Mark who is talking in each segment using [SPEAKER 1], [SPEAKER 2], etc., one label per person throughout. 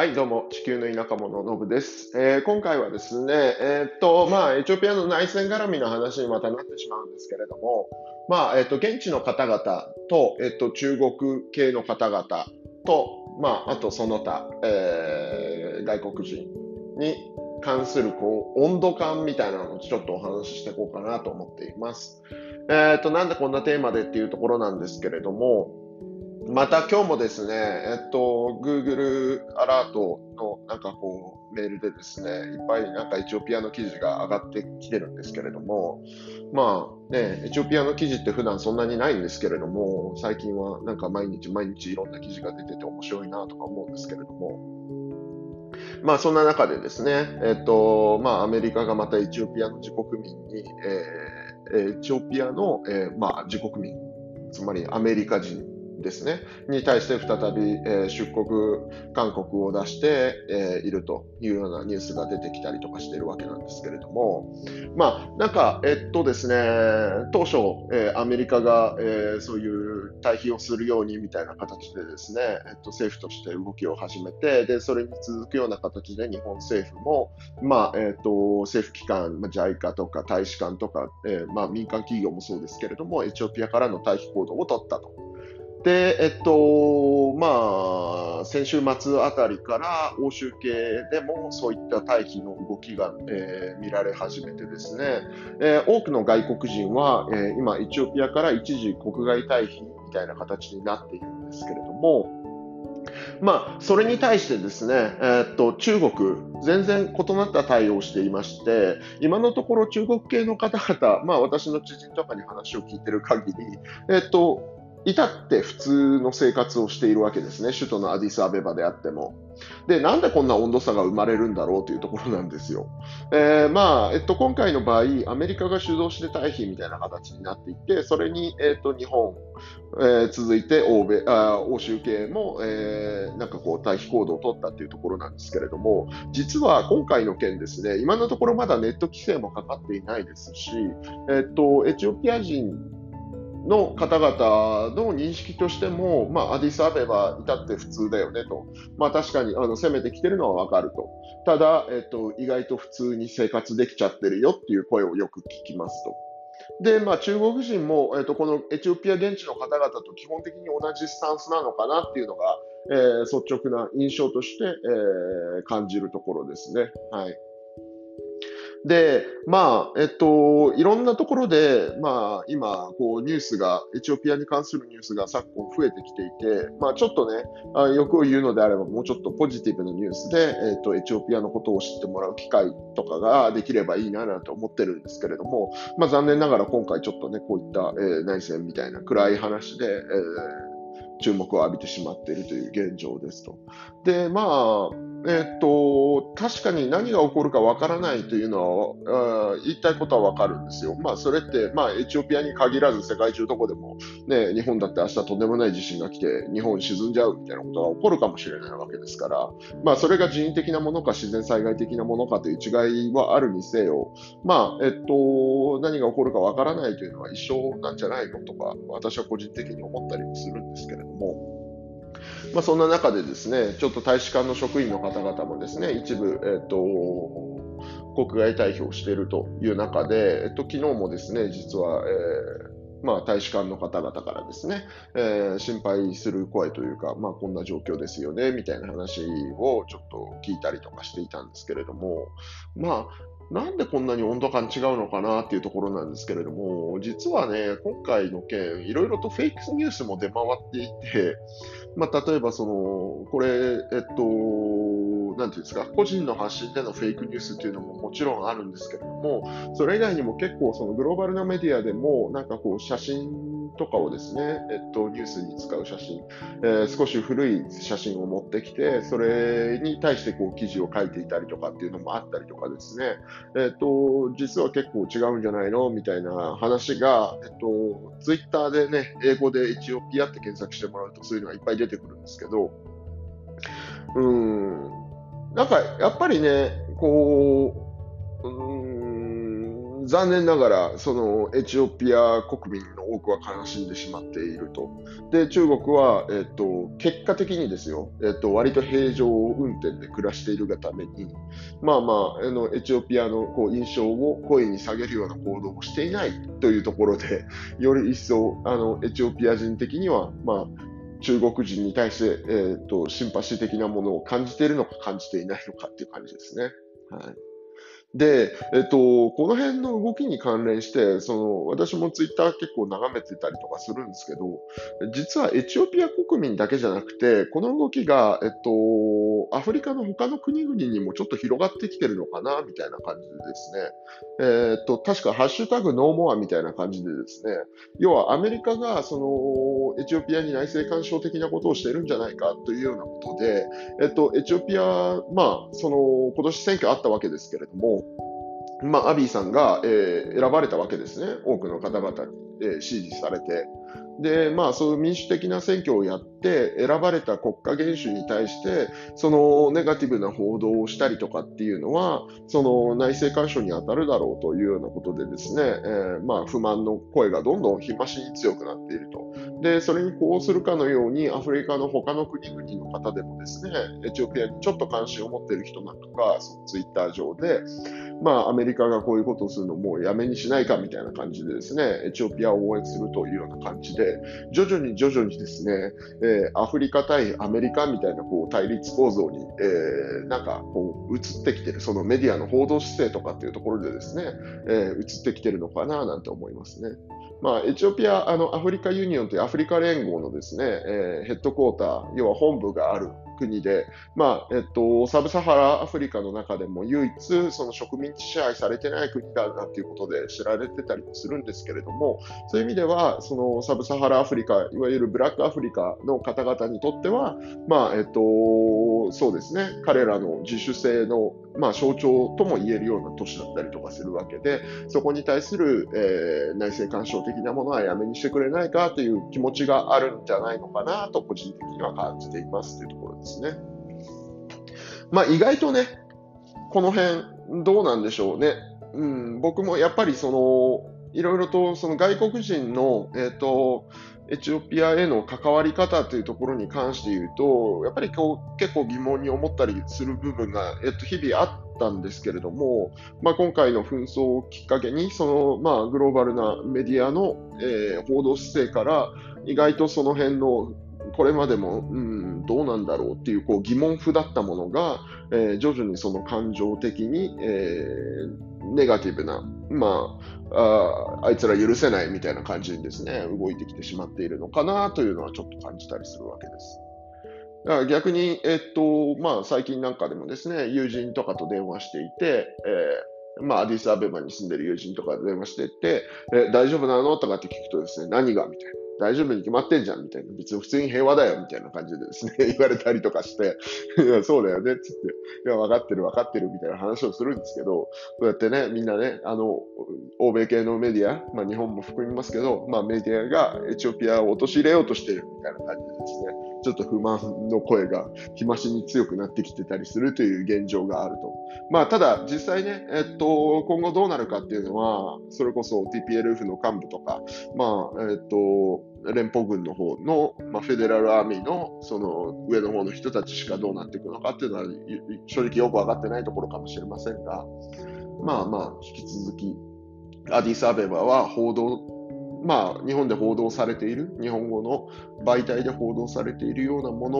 [SPEAKER 1] はい、どうも、地球の田舎者のぶです。えー、今回はですね、えー、っと、まあ、エチオピアの内戦絡みの話にまたなってしまうんですけれども、まあ、えー、っと、現地の方々と、えっと、中国系の方々と、まあ、あとその他、えー、外国人に関する、こう、温度感みたいなのをちょっとお話ししていこうかなと思っています。えっと、なんでこんなテーマでっていうところなんですけれども、また今日もですね、えっと、Google アラートのなんかこう、メールでですね、いっぱいなんかエチオピアの記事が上がってきてるんですけれども、まあね、エチオピアの記事って普段そんなにないんですけれども、最近はなんか毎日毎日いろんな記事が出てて面白いなとか思うんですけれども、まあそんな中でですね、えっと、まあアメリカがまたエチオピアの自国民に、えー、エチオピアの、えー、まあ自国民、つまりアメリカ人ですね、に対して再び、えー、出国勧告を出して、えー、いるというようなニュースが出てきたりとかしているわけなんですけれども、まあ、なんか、えっとですね、当初、えー、アメリカが、えー、そういう対比をするようにみたいな形でですね、えっと、政府として動きを始めて、で、それに続くような形で日本政府も、まあ、えっと、政府機関、まあ、JICA とか大使館とか、えー、まあ、民間企業もそうですけれども、エチオピアからの退避行動を取ったと。で、えっと、まあ、先週末あたりから欧州系でもそういった退避の動きが、えー、見られ始めてですね、えー、多くの外国人は、えー、今、エチオピアから一時国外退避みたいな形になっているんですけれども、まあ、それに対してですね、えー、っと、中国、全然異なった対応をしていまして、今のところ中国系の方々、まあ私の知人とかに話を聞いてる限り、えー、っと、至って普通の生活をしているわけですね。首都のアディスアベバであっても。で、なんでこんな温度差が生まれるんだろうというところなんですよ。えー、まあ、えっと、今回の場合、アメリカが主導して退避みたいな形になっていて、それに、えっと、日本、えー、続いて欧米あ欧州系も、えー、なんかこう退避行動を取ったというところなんですけれども、実は今回の件ですね、今のところまだネット規制もかかっていないですし、えっと、エチオピア人の方々の認識としても、まあ、アディスアベバ至って普通だよねと、まあ、確かにあの攻めてきてるのは分かると、ただ、えっと、意外と普通に生活できちゃってるよっていう声をよく聞きますと。で、まあ、中国人も、えっと、このエチオピア現地の方々と基本的に同じスタンスなのかなっていうのが、えー、率直な印象として、えー、感じるところですね。はいで、まあ、えっと、いろんなところで、まあ、今、こう、ニュースが、エチオピアに関するニュースが昨今増えてきていて、まあ、ちょっとね、あ欲を言うのであれば、もうちょっとポジティブなニュースで、えっと、エチオピアのことを知ってもらう機会とかができればいいな、なんて思ってるんですけれども、まあ、残念ながら今回ちょっとね、こういった、えー、内戦みたいな暗い話で、えー注目を浴びてしまっているという現状ですと。で、まあ、えっと、確かに何が起こるかわからないというのは、言いたいことはわかるんですよ。まあ、それって、まあ、エチオピアに限らず世界中どこでも、ね、日本だって明日とんでもない地震が来て、日本沈んじゃうみたいなことが起こるかもしれないわけですから、まあ、それが人為的なものか自然災害的なものかという違いはあるにせよ、まあ、えっと、何が起こるかわからないというのは一緒なんじゃないのとか、私は個人的に思ったりもするんですけれども、まあ、そんな中でですね、ちょっと大使館の職員の方々もですね、一部、えっ、と、国外退避をしているという中で、えっと、昨日もですね、実は、えー、まあ、大使館の方々からですね、えー、心配する声というか、まあ、こんな状況ですよね、みたいな話をちょっと聞いたりとかしていたんですけれども、まあ、なんでこんなに温度感違うのかなっていうところなんですけれども、実はね、今回の件、いろいろとフェイクニュースも出回っていて、まあ、例えばその、これ、えっと、なんていうんですか、個人の発信でのフェイクニュースっていうのももちろんあるんですけれども、それ以外にも結構そのグローバルなメディアでも、なんかこう写真とかをですね、えっと、ニュースに使う写真、えー、少し古い写真を持ってきて、それに対してこう記事を書いていたりとかっていうのもあったりとかですね、えっと、実は結構違うんじゃないのみたいな話が、えっと、ツイッターでね、英語でエチオピアって検索してもらうとそういうのがいっぱい出てくるんですけど、うん、なんかやっぱりね、こう、うん残念ながら、そのエチオピア国民の多くは悲しんでしまっていると。で、中国は、えっと、結果的にですよ、えっと、割と平常運転で暮らしているがために、まあまあ、あのエチオピアのこう印象を声に下げるような行動をしていないというところで、より一層、あのエチオピア人的には、まあ、中国人に対して、えーと、シンパシー的なものを感じているのか感じていないのかっていう感じですね。はいで、えっと、この辺の動きに関連して、その、私もツイッター結構眺めてたりとかするんですけど、実はエチオピア国民だけじゃなくて、この動きが、えっと、アフリカの他の国々にもちょっと広がってきてるのかな、みたいな感じでですね。えー、っと、確かハッシュタグノーモアみたいな感じでですね、要はアメリカが、その、エチオピアに内政干渉的なことをしてるんじゃないかというようなことで、えっと、エチオピア、まあ、その、今年選挙あったわけですけれども、まあ、アビーさんが、えー、選ばれたわけですね。多くの方々に、えー、支持されて。で、まあ、そういう民主的な選挙をやって、選ばれた国家元首に対して、そのネガティブな報道をしたりとかっていうのは、その内政干渉に当たるだろうというようなことでですね、えー、まあ、不満の声がどんどん日増しに強くなっていると。で、それにこうするかのように、アフリカの他の国々方でもですね、エチオピアにちょっと関心を持っている人なんかが、そのツイッター上で、まあ、アメリカがこういうことをするのもうやめにしないかみたいな感じでですね、エチオピアを応援するというような感じで、徐々に徐々にですね、えー、アフリカ対アメリカみたいなこう対立構造に、えー、なんかこう移ってきてる、そのメディアの報道姿勢とかっていうところでですね、えー、移ってきてるのかななんて思いますね。まあ、エチオピア、あのアフリカユニオンというアフリカ連合のですね、えー、ヘッドコーター、要は本部がある国で、まあえっと、サブサハラアフリカの中でも唯一その植民地支配されてない国だなということで知られてたりもするんですけれども、そういう意味ではそのサブサハラアフリカ、いわゆるブラックアフリカの方々にとっては、まあえっと、そうですね、彼らの自主性のまあ、象徴とも言えるような都市だったりとかするわけで、そこに対する、えー、内政干渉的なものはやめにしてくれないかという気持ちがあるんじゃないのかなと個人的には感じていますというところですね。まあ、意外とね、この辺どうなんでしょうね。うん、僕もやっぱりその、いろいろとその外国人の、えっ、ー、と、エチオピアへの関わり方というところに関して言うと、やっぱりこう結構疑問に思ったりする部分が、えっと、日々あったんですけれども、まあ、今回の紛争をきっかけに、そのまあ、グローバルなメディアの、えー、報道姿勢から、意外とその辺のこれまでも、うん、どうなんだろうっていうこう疑問符だったものが、えー、徐々にその感情的に、えー、ネガティブな、まあ、ああいつら許せないみたいな感じにですね、動いてきてしまっているのかなというのはちょっと感じたりするわけです。だから逆に、えっと、まあ最近なんかでもですね、友人とかと電話していて、えー、まあアディスアベバに住んでる友人とか電話していて、え大丈夫なの？とかって聞くとですね、何が？みたいな。大丈夫に決まってんじゃんみたいな、別に普通に平和だよみたいな感じでですね、言われたりとかして、いや、そうだよねっつって、いや、分かってる分かってるみたいな話をするんですけど、そうやってね、みんなね、あの、欧米系のメディア、まあ日本も含みますけど、まあメディアがエチオピアを陥れようとしてるみたいな感じでですね、ちょっと不満の声が日増しに強くなってきてたりするという現状があると。まあ、ただ、実際ね、えっと、今後どうなるかっていうのは、それこそ TPLF の幹部とか、まあ、えっと、連邦軍の方の、まあ、フェデラルアーミーのその上の方の人たちしかどうなっていくのかっていうのは正直よく分かってないところかもしれませんが、まあまあ、引き続き、アディスアベバは報道、まあ、日本で報道されている、日本語の媒体で報道されているようなもの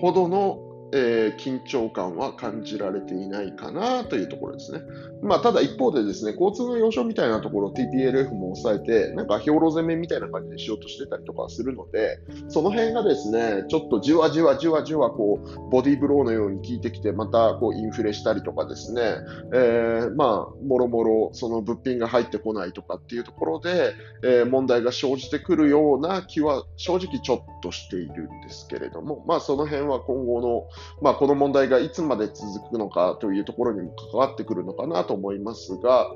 [SPEAKER 1] ほどのえー、緊張感は感じられていないかなというところですね。まあ、ただ一方でですね、交通の要衝みたいなところを TPLF も抑えて、なんか兵糧攻めみたいな感じでしようとしてたりとかするので、その辺がですね、ちょっとじわじわじわじわこう、ボディーブローのように効いてきて、またこうインフレしたりとかですね、えー、まあ、もろもろその物品が入ってこないとかっていうところで、えー、問題が生じてくるような気は正直ちょっとしているんですけれども、まあその辺は今後のまあ、この問題がいつまで続くのかというところにも関わってくるのかなと思いますが、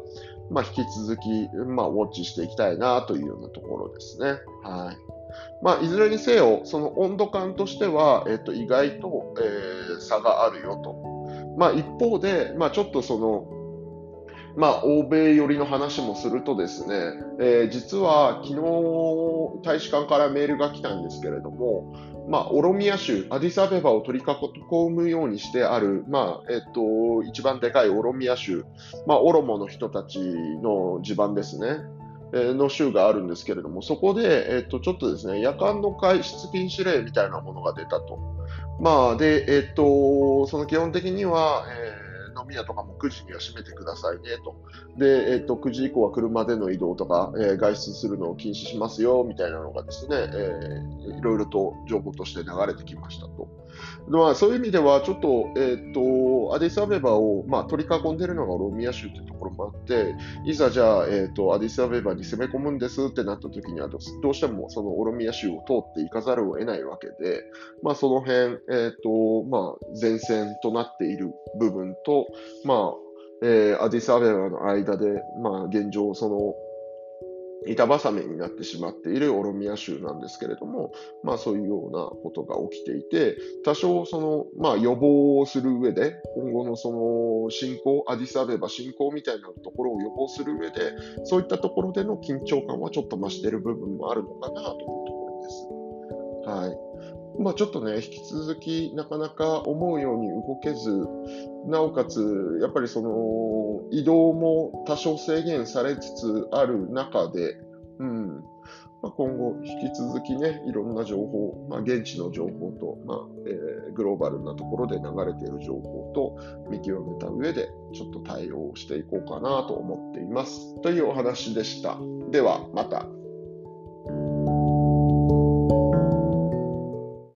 [SPEAKER 1] まあ、引き続き、まあ、ウォッチしていきたいなというようなところですね。はいまあ、いずれにせよ、その温度感としては、えっと、意外と、えー、差があるよと。まあ、一方で、まあ、ちょっとその、まあ、欧米寄りの話もするとですね、えー、実は昨日大使館からメールが来たんですけれども、まあ、オロミア州、アディサベバを取り囲むようにしてある、まあ、えっと、一番でかいオロミア州、まあ、オロモの人たちの地盤ですね。の州があるんですけれども、そこで、えっと、ちょっとですね、夜間の外出禁止令みたいなものが出たと。まあ、で、えっと、その基本的には、えー飲み屋とかも9時には閉めてくださいねと。で、えっ、と、9時以降は車での移動とか、えー、外出するのを禁止しますよ、みたいなのがですね、えー、いろいろと情報として流れてきましたと。まあ、そういう意味では、ちょっと、えっ、と、アディスアベバを、まあ、取り囲んでるのがロミア州というところもあって、いざじゃあ、えっ、と、アディスアベバに攻め込むんですってなった時には、どうしてもそのオロミア州を通っていかざるを得ないわけで、まあ、その辺、えっ、と、まあ、前線となっている部分とまあ、えー、アディスアベバの間で、まあ、現状、その、板挟みになってしまっているオロミア州なんですけれども、まあそういうようなことが起きていて、多少その、まあ予防をする上で、今後のその進行、アディスアベバ進行みたいなところを予防する上で、そういったところでの緊張感はちょっと増している部分もあるのかなというところです。はい。まあ、ちょっとね、引き続きなかなか思うように動けず、なおかつ、やっぱりその移動も多少制限されつつある中で、うんまあ、今後、引き続きね、いろんな情報、まあ、現地の情報と、まあえー、グローバルなところで流れている情報と見極めた上で、ちょっと対応していこうかなと思っています。というお話でした。では、また。